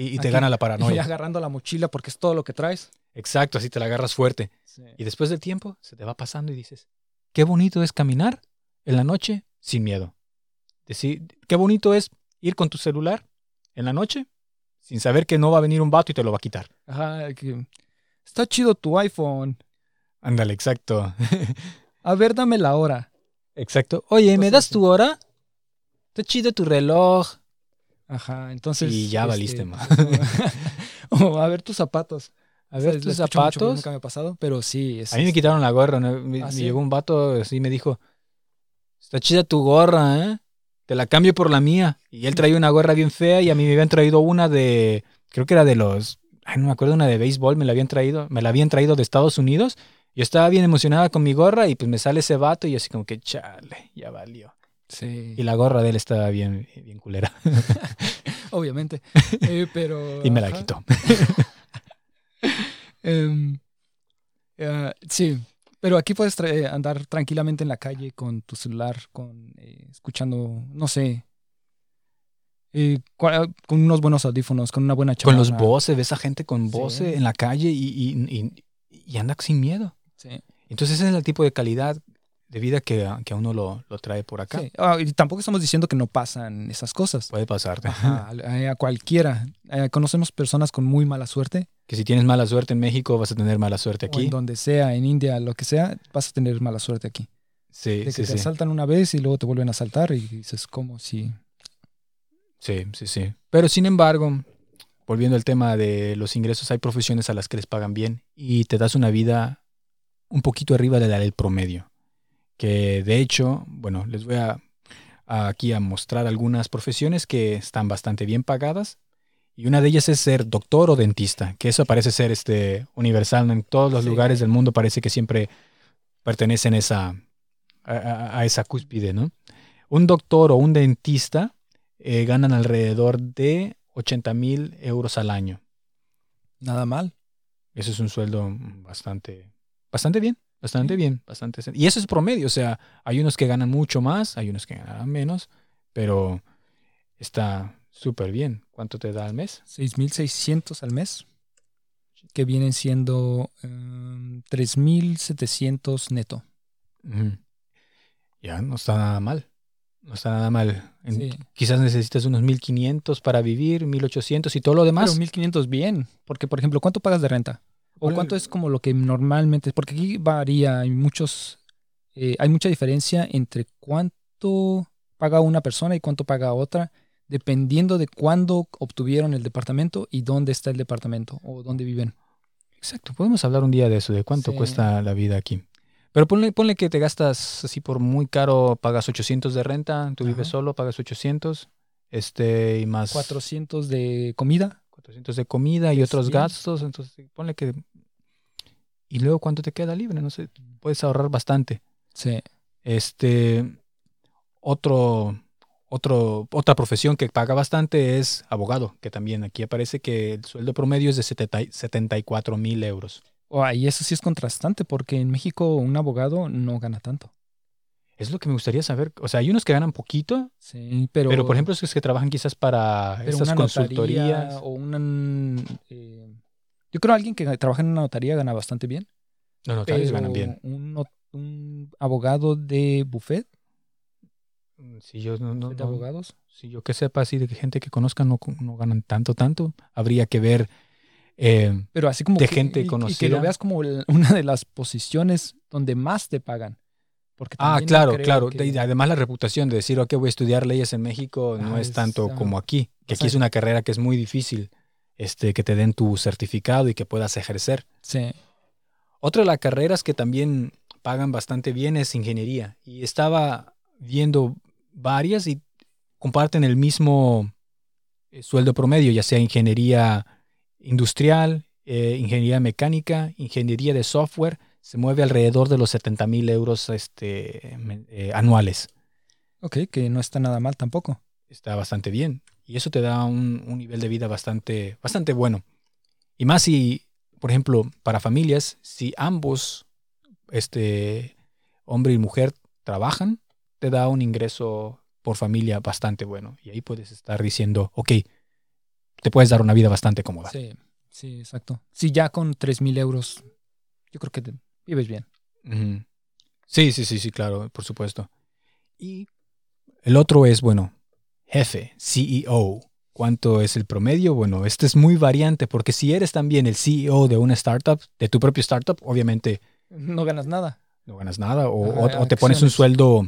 y- y te aquí. gana la Y paranoia. agarrando la mochila porque es todo lo que traes. Exacto, así te la agarras fuerte. Sí. Y después del tiempo se te va pasando y dices, qué bonito es caminar en la noche sin miedo. Decir, qué bonito es ir con tu celular en la noche sin saber que no va a venir un vato y te lo va a quitar. Ajá, que, está chido tu iPhone. Ándale, exacto. A ver, dame la hora. exacto. Oye, ¿me das tu hora? Está chido tu reloj. Ajá, entonces. Y ya este, valiste, ma. o a ver tus zapatos. A O ver sea, tus escucho mucho, zapatos. nunca me ha pasado, pero sí. Es, A mí me quitaron la gorra. ¿no? Me, ¿Ah, me sí? llegó un vato así y me dijo, está chida tu gorra, ¿eh? Te la cambio por la mía. Y él traía una gorra bien fea y a mí me habían traído una de, creo que era de los, ay, no me acuerdo, una de béisbol, me la habían traído, me la habían traído de Estados Unidos. Yo estaba bien emocionada con mi gorra y pues me sale ese vato y yo así como que, chale, ya valió. Sí, Y la gorra de él estaba bien, bien culera. obviamente. Eh, pero. y me la ajá. quitó. Em, ah, sí, pero aquí puedes tra- eh, andar tranquilamente en la calle con tu celular, con eh, escuchando, no sé, eh, con unos buenos audífonos, con una buena Con chamarra. los Bose, ves a gente con Sí. Bose en la calle y, y, y- y anda sin miedo. Sí, Entonces ese es el tipo de calidad de vida que, a- que a uno lo, lo trae por acá. sí. Ah, y tampoco estamos diciendo que no pasan esas cosas. Puede pasarte. Ajá, a, a cualquiera. Eh, conocemos personas con muy mala suerte, Que si tienes mala suerte en México, vas a tener mala suerte o aquí. en donde sea, en India, lo que sea, vas a tener mala suerte aquí. Sí, De que sí, te sí. asaltan una vez y luego te vuelven a asaltar y dices, ¿cómo si? Sí, sí, sí. Pero sin embargo, volviendo al tema de los ingresos, hay profesiones a las que les pagan bien y te das una vida un poquito arriba de la del promedio. Que de hecho, bueno, les voy a, a aquí a mostrar algunas profesiones que están bastante bien pagadas. Y una de ellas es ser doctor o dentista, que eso parece ser este universal en todos los Sí. lugares del mundo, parece que siempre pertenecen a esa, a, esa cúspide, ¿no? Un doctor o un dentista eh, ganan alrededor de 80 mil euros al año. Nada mal. Eso es un sueldo bastante, bastante bien, bastante bien, bastante. Y eso es promedio, o sea, hay unos que ganan mucho más, hay unos que ganan menos, pero está súper bien. ¿Cuánto te da al mes? 6.600 al mes, que vienen siendo em, 3.700 neto. Ya, no está nada mal. No está nada mal. En- Sí. Quizás necesitas unos 1500 para vivir, 1800 y todo lo demás. Pero 1.500 bien, porque por ejemplo, ¿cuánto pagas de renta? ¿O cuánto es como lo que normalmente, porque aquí varía, hay muchos, eh, hay mucha diferencia entre cuánto paga una persona y cuánto paga otra, dependiendo de cuándo obtuvieron el departamento y dónde está el departamento o dónde viven. Exacto, podemos hablar un día de eso, de cuánto Sí. cuesta la vida aquí. Pero ponle, ponle que te gastas así por muy caro, pagas 800 de renta, tú vives solo, pagas 800, este, y más 400 de comida, 400 de comida y otros 300. gastos, entonces ponle que... Y luego cuánto te queda libre, no sé, puedes ahorrar bastante. sí. Este, otro, otro, otra profesión que paga bastante es abogado, que también aquí aparece que el sueldo promedio es de 70 74 mil euros. Oh, y eso sí es contrastante porque en México un abogado no gana tanto. Es lo que me gustaría saber. O sea, hay unos que ganan poquito, Sí, pero, pero, por ejemplo, esos que trabajan quizás para una consultorías. o una... eh, yo creo que alguien que trabaja en una notaría gana bastante bien. No, notarios ganan bien. Un, abogado de buffet, Si yo, no, no- de no- abogados, si yo que sepa así de que gente que conozca no, no ganan tanto, tanto, habría que ver. eh, pero así como De que- gente y- y que conocida. lo veas como una de las posiciones donde más te pagan. Porque ah, no claro, claro. que- Y además la reputación de decir, ok, voy a estudiar leyes en México no Ah, es es, tanto como aquí. Que aquí es una carrera que es muy difícil este, que te den tu certificado y que puedas ejercer. Sí. Otra de las carreras que también pagan bastante bien es ingeniería. Y estaba viendo varias y comparten el mismo eh, sueldo promedio, ya sea ingeniería industrial, eh, ingeniería mecánica, ingeniería de software, se mueve alrededor de los 70 mil euros este, eh, anuales. Ok, que no está nada mal tampoco. Está bastante bien. Y eso te da un, un nivel de vida bastante, bastante bueno. Y más si, por ejemplo, para familias, si ambos, este, hombre y mujer, trabajan, te da un ingreso por familia bastante bueno. Y ahí puedes estar diciendo, ok, te puedes dar una vida bastante cómoda. Sí, sí, exacto. Si ya con 3 mil euros, yo creo que vives bien. Sí, sí, sí, sí, claro, por supuesto. Y el otro es, bueno, jefe, CEO. ¿Cuánto es el promedio? Bueno, este es muy variante porque si eres también el CEO de una startup, de tu propio startup, obviamente No ganas nada. no ganas nada o, o- o te pones un sueldo,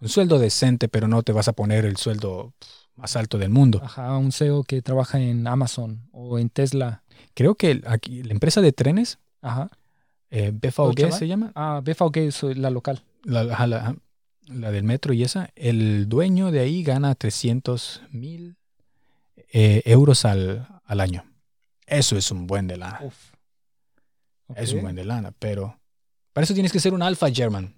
un sueldo decente, pero no te vas a poner el sueldo más alto del mundo. Ajá, un CEO que trabaja en Amazon o en Tesla. Creo que aquí la empresa de trenes, Ajá. Eh, BVG ¿Cómo se llama, Ah, BVG es la local. la, la- la del metro y esa, el dueño de ahí gana 300 mil eh, euros al, al año. Eso es un buen de lana. Uf. Es un buen de lana, pero para eso tienes que ser un alfa German.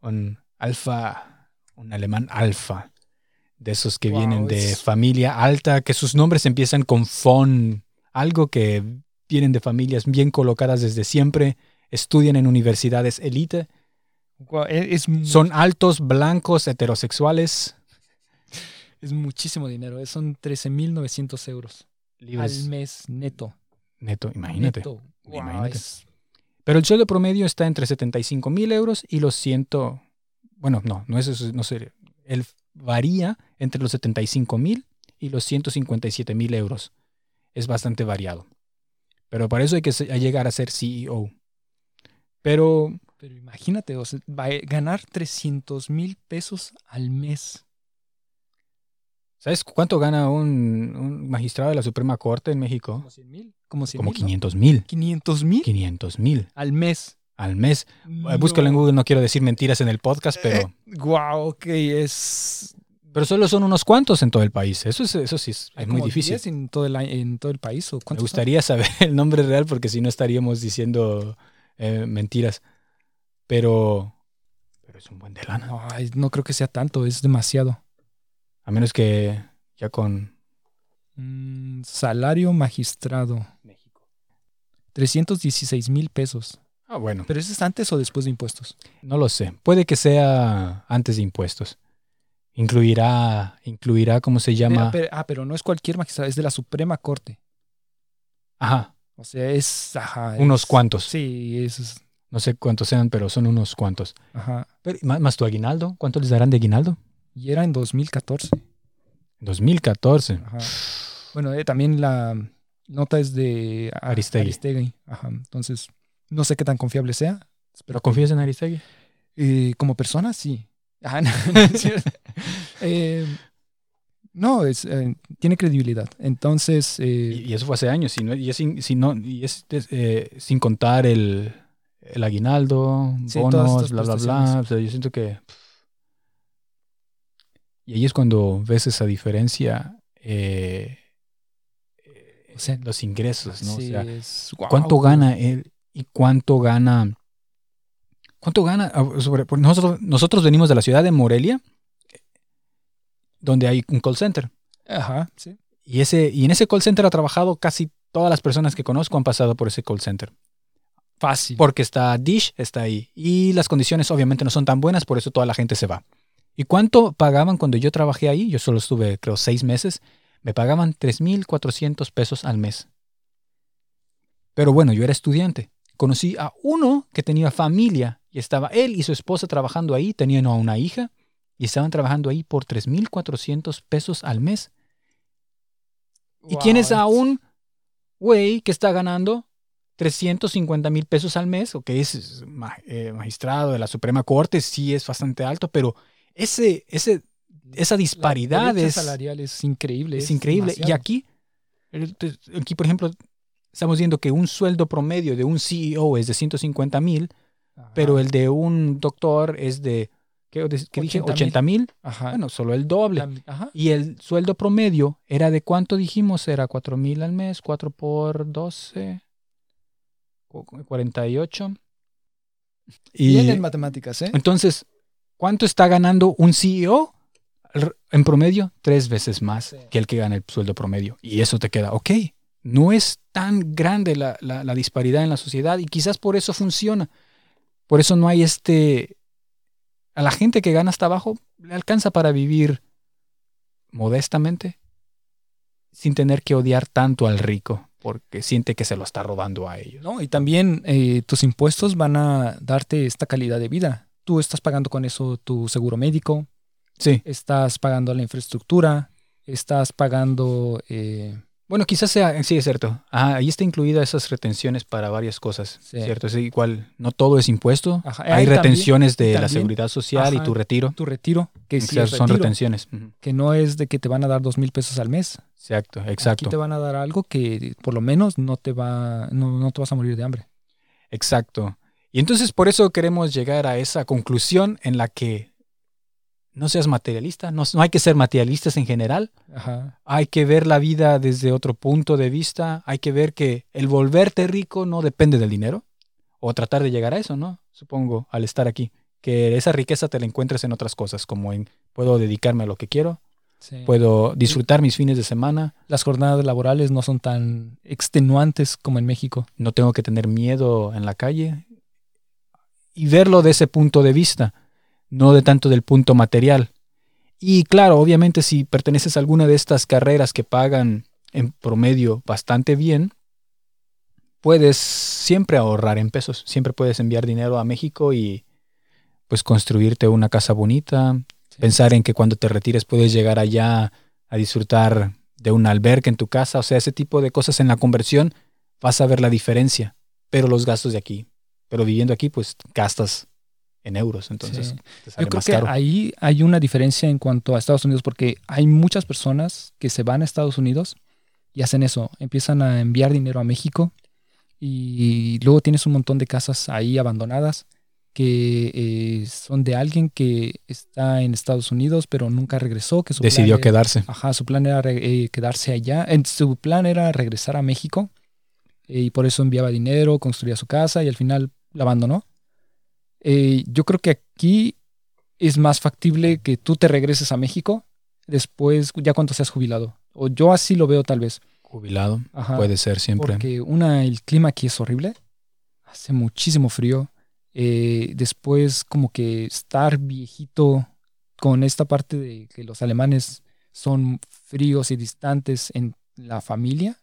Un alfa, un alemán alfa. De esos que Wow, vienen de es- familia alta, que sus nombres empiezan con von, algo que vienen de familias bien colocadas desde siempre, estudian en universidades elite, Guau, e- Es, son altos, blancos, heterosexuales, es muchísimo dinero. es- Son 13.900 euros libres. al mes neto. Neto, imagínate. Neto. Imagínate. es- Pero el sueldo promedio está entre 75 mil euros y los 100. Bueno, no, no es eso, no sé. Él varía entre los 75 mil y los 157 mil euros. Es bastante variado. Pero para eso hay que llegar a ser CEO. Pero Pero imagínate, o sea, va a ganar 300 mil pesos al mes. ¿sabes cuánto gana un, un magistrado de la Suprema Corte en México? Como 100 mil. Como 100 Como mil, ¿no? 500 mil. 500 mil 500 al mes. al mes. Eh, Búscalo en Google, no quiero decir mentiras en el podcast, pero, Wow, ok, es. Pero solo son unos cuantos en todo el país. Eso, es, eso sí es, hay muy como difícil. 10 en todo el, en todo el país. ¿o Me son? gustaría saber el nombre real porque si no estaríamos diciendo eh, mentiras. Pero, pero es un buen de lana. No creo que sea tanto, es demasiado. A menos que ya con Mm, salario magistrado. México. 316 mil pesos. Ah, bueno, ¿Pero eso es antes o después de impuestos? no lo sé. Puede que sea antes de impuestos. Incluirá, incluirá, ¿cómo se llama? Ah, pero, ah, pero no es cualquier magistrado, es de la Suprema Corte. Ajá, O sea, es. Ajá, unos es- cuantos. Sí, es. No sé cuántos sean, pero son unos cuantos. Ajá. Pero, más, más tu aguinaldo, ¿cuánto les darán de aguinaldo? Y era en 2014. 2014. Ajá. Bueno, eh, también la nota es de Aristegui. Aristegui. Ajá. Entonces, no sé qué tan confiable sea. ¿Pero confías en Aristegui? Eh, como persona, sí. Ajá, no, no es. Eh, no, es, eh, tiene credibilidad. Entonces, eh, Y, y eso fue hace años, y, no- y es, si no- y es sin contar el, el aguinaldo, Sí, bonos, bla, bla, bla. O sea, yo siento que... Y ahí es cuando ves esa diferencia, O sea, los ingresos, ¿no? sí, o sea, es- ¿cuánto gana él y cuánto gana... ¿Cuánto gana? Ah, Sobre, porque nosotros, nosotros venimos de la ciudad de Morelia donde hay un call center. Ajá, sí. Y, ese, y en ese call center ha trabajado casi todas las personas que conozco han pasado por ese call center. Fácil. Porque está Dish, está ahí. Y las condiciones obviamente no son tan buenas, por eso toda la gente se va. ¿Y cuánto pagaban cuando yo trabajé ahí? Yo solo estuve, creo, seis meses. Me pagaban 3.400 pesos al mes. Pero bueno, yo era estudiante. Conocí a uno que tenía familia y estaba él y su esposa trabajando ahí, tenían a una hija y estaban trabajando ahí por 3.400 pesos al mes. Y tienes a un güey que está ganando 350 mil pesos al mes, o que es eh, magistrado de la Suprema Corte, sí es bastante alto, pero ese, ese, esa disparidad La es, salarial es increíble. es increíble. Y aquí, el- aquí, por ejemplo, estamos viendo que un sueldo promedio de un CEO es de 150 mil, Ajá. pero el de un doctor es de, ¿qué, qué dije? 80,000. 80 mil. Bueno, solo el doble. Ajá. Y el sueldo promedio era de cuánto dijimos, era 4 mil al mes, 4 por 12, cu- 48. Y Bien en matemáticas, ¿eh? entonces, ¿cuánto está ganando un CEO? En promedio, tres veces más Sí. que el que gana el sueldo promedio. Y eso te queda, ok, no es tan grande la, la- la disparidad en la sociedad y quizás por eso funciona. Por eso no hay este... A la gente que gana hasta abajo le alcanza para vivir modestamente sin tener que odiar tanto al rico porque siente que se lo está robando a ellos. No, y también eh, tus impuestos van a darte esta calidad de vida. Tú estás pagando con eso tu seguro médico, Sí. estás pagando la infraestructura, estás pagando... eh, Bueno, quizás sea, sí, es cierto. Ah, ahí está incluida esas retenciones para varias cosas, Sí. ¿cierto? Es igual, no todo es impuesto. Ajá, Hay también- retenciones de la seguridad social y ajá, tu retiro. tu retiro, que sí son retiro, retenciones. Que no es de que te van a dar dos mil pesos al mes. Exacto, Aquí exacto, te van a dar algo que por lo menos no te va, no, no te vas a morir de hambre. exacto. Y entonces por eso queremos llegar a esa conclusión en la que no seas materialista, no, no hay que ser materialistas en general, Ajá. hay que ver la vida desde otro punto de vista, hay que ver que el volverte rico no depende del dinero, o tratar de llegar a eso, ¿no? Supongo, al estar aquí, que esa riqueza te la encuentres en otras cosas, como en puedo dedicarme a lo que quiero, sí. puedo disfrutar mis fines de semana, Las jornadas laborales no son tan extenuantes como en México. no tengo que tener miedo en la calle, y verlo de ese punto de vista, no de tanto del punto material. Y claro, obviamente si perteneces a alguna de estas carreras que pagan en promedio bastante bien, puedes siempre ahorrar en pesos, siempre puedes enviar dinero a México y pues construirte una casa bonita, Sí. pensar en que cuando te retires puedes llegar allá a disfrutar de un albergue en tu casa, o sea, ese tipo de cosas en la conversión vas a ver la diferencia, pero los gastos de aquí, pero viviendo aquí pues gastas en euros, entonces Sí. te sale Yo creo más que caro. ahí hay una diferencia en cuanto a Estados Unidos, porque hay muchas personas que se van a Estados Unidos y hacen eso, empiezan a enviar dinero a México y luego tienes un montón de casas ahí abandonadas que eh, son de alguien que está en Estados Unidos pero nunca regresó, que su Decidió plan quedarse. Ajá, su plan era eh, quedarse allá. En, su plan era regresar a México eh, y por eso enviaba dinero, construía su casa y al final la abandonó. Eh, yo creo que aquí es más factible que tú te regreses a México después, ya cuando seas jubilado. O yo así lo veo tal vez. Jubilado, Ajá, puede ser siempre. porque una, el clima aquí es horrible. Hace muchísimo frío. Eh, después como que estar viejito con esta parte de que los alemanes son fríos y distantes en la familia.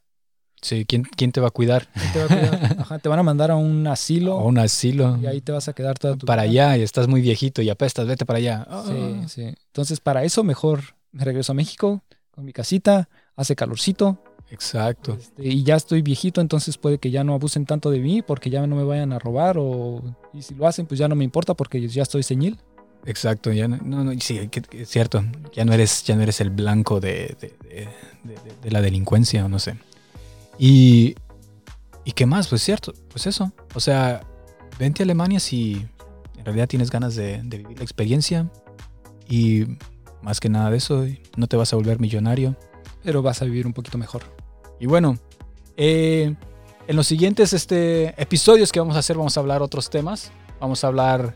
Sí, ¿quién, quién te va a cuidar? ¿quién Te, va a cuidar? Ajá, te van a mandar a un asilo A un asilo. y ahí te vas a quedar toda tu para vida. allá y estás muy viejito y apestas, vete para allá. Sí, Ah. sí. Entonces, para eso mejor me regreso a México con mi casita, hace calorcito Exacto. este, y ya estoy viejito, entonces puede que ya no abusen tanto de mí porque ya no me vayan a robar o y si lo hacen pues ya no me importa porque ya estoy señil. Exacto, ya no, no, no, sí, es cierto, ya no eres, ya no eres el blanco de, de- de- de- de la delincuencia, o no sé. Y, ¿y qué más? Pues cierto, pues eso. O sea, vente a Alemania si en realidad tienes ganas de, vivir la experiencia y más que nada de eso, no te vas a volver millonario. Pero vas a vivir un poquito mejor. Y bueno, eh, en los siguientes este, episodios que vamos a hacer vamos a hablar otros temas. Vamos a hablar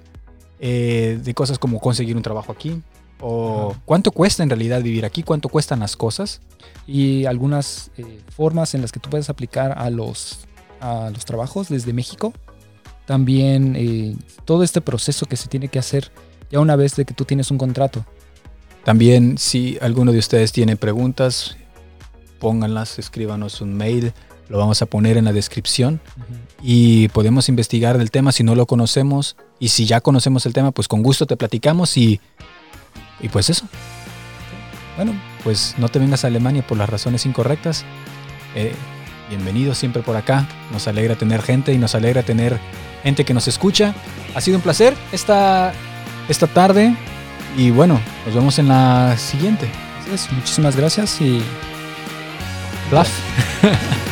eh, de cosas como conseguir un trabajo aquí o cuánto cuesta en realidad vivir aquí, cuánto cuestan las cosas. Y algunas eh, formas en las que tú puedes aplicar a los, a los trabajos desde México. También eh, todo este proceso que se tiene que hacer ya una vez de que tú tienes un contrato. También si alguno de ustedes tiene preguntas, pónganlas, escríbanos un mail, lo vamos a poner en la descripción y podemos investigar del tema si no lo conocemos y si ya conocemos el tema, pues con gusto te platicamos y, y pues eso. Bueno, pues no te vengas a Alemania por las razones incorrectas. Eh, bienvenido siempre por acá. Nos alegra tener gente y nos alegra tener gente que nos escucha. Ha sido un placer esta, esta tarde y bueno, nos vemos en la siguiente. Así es, muchísimas gracias y Bluff.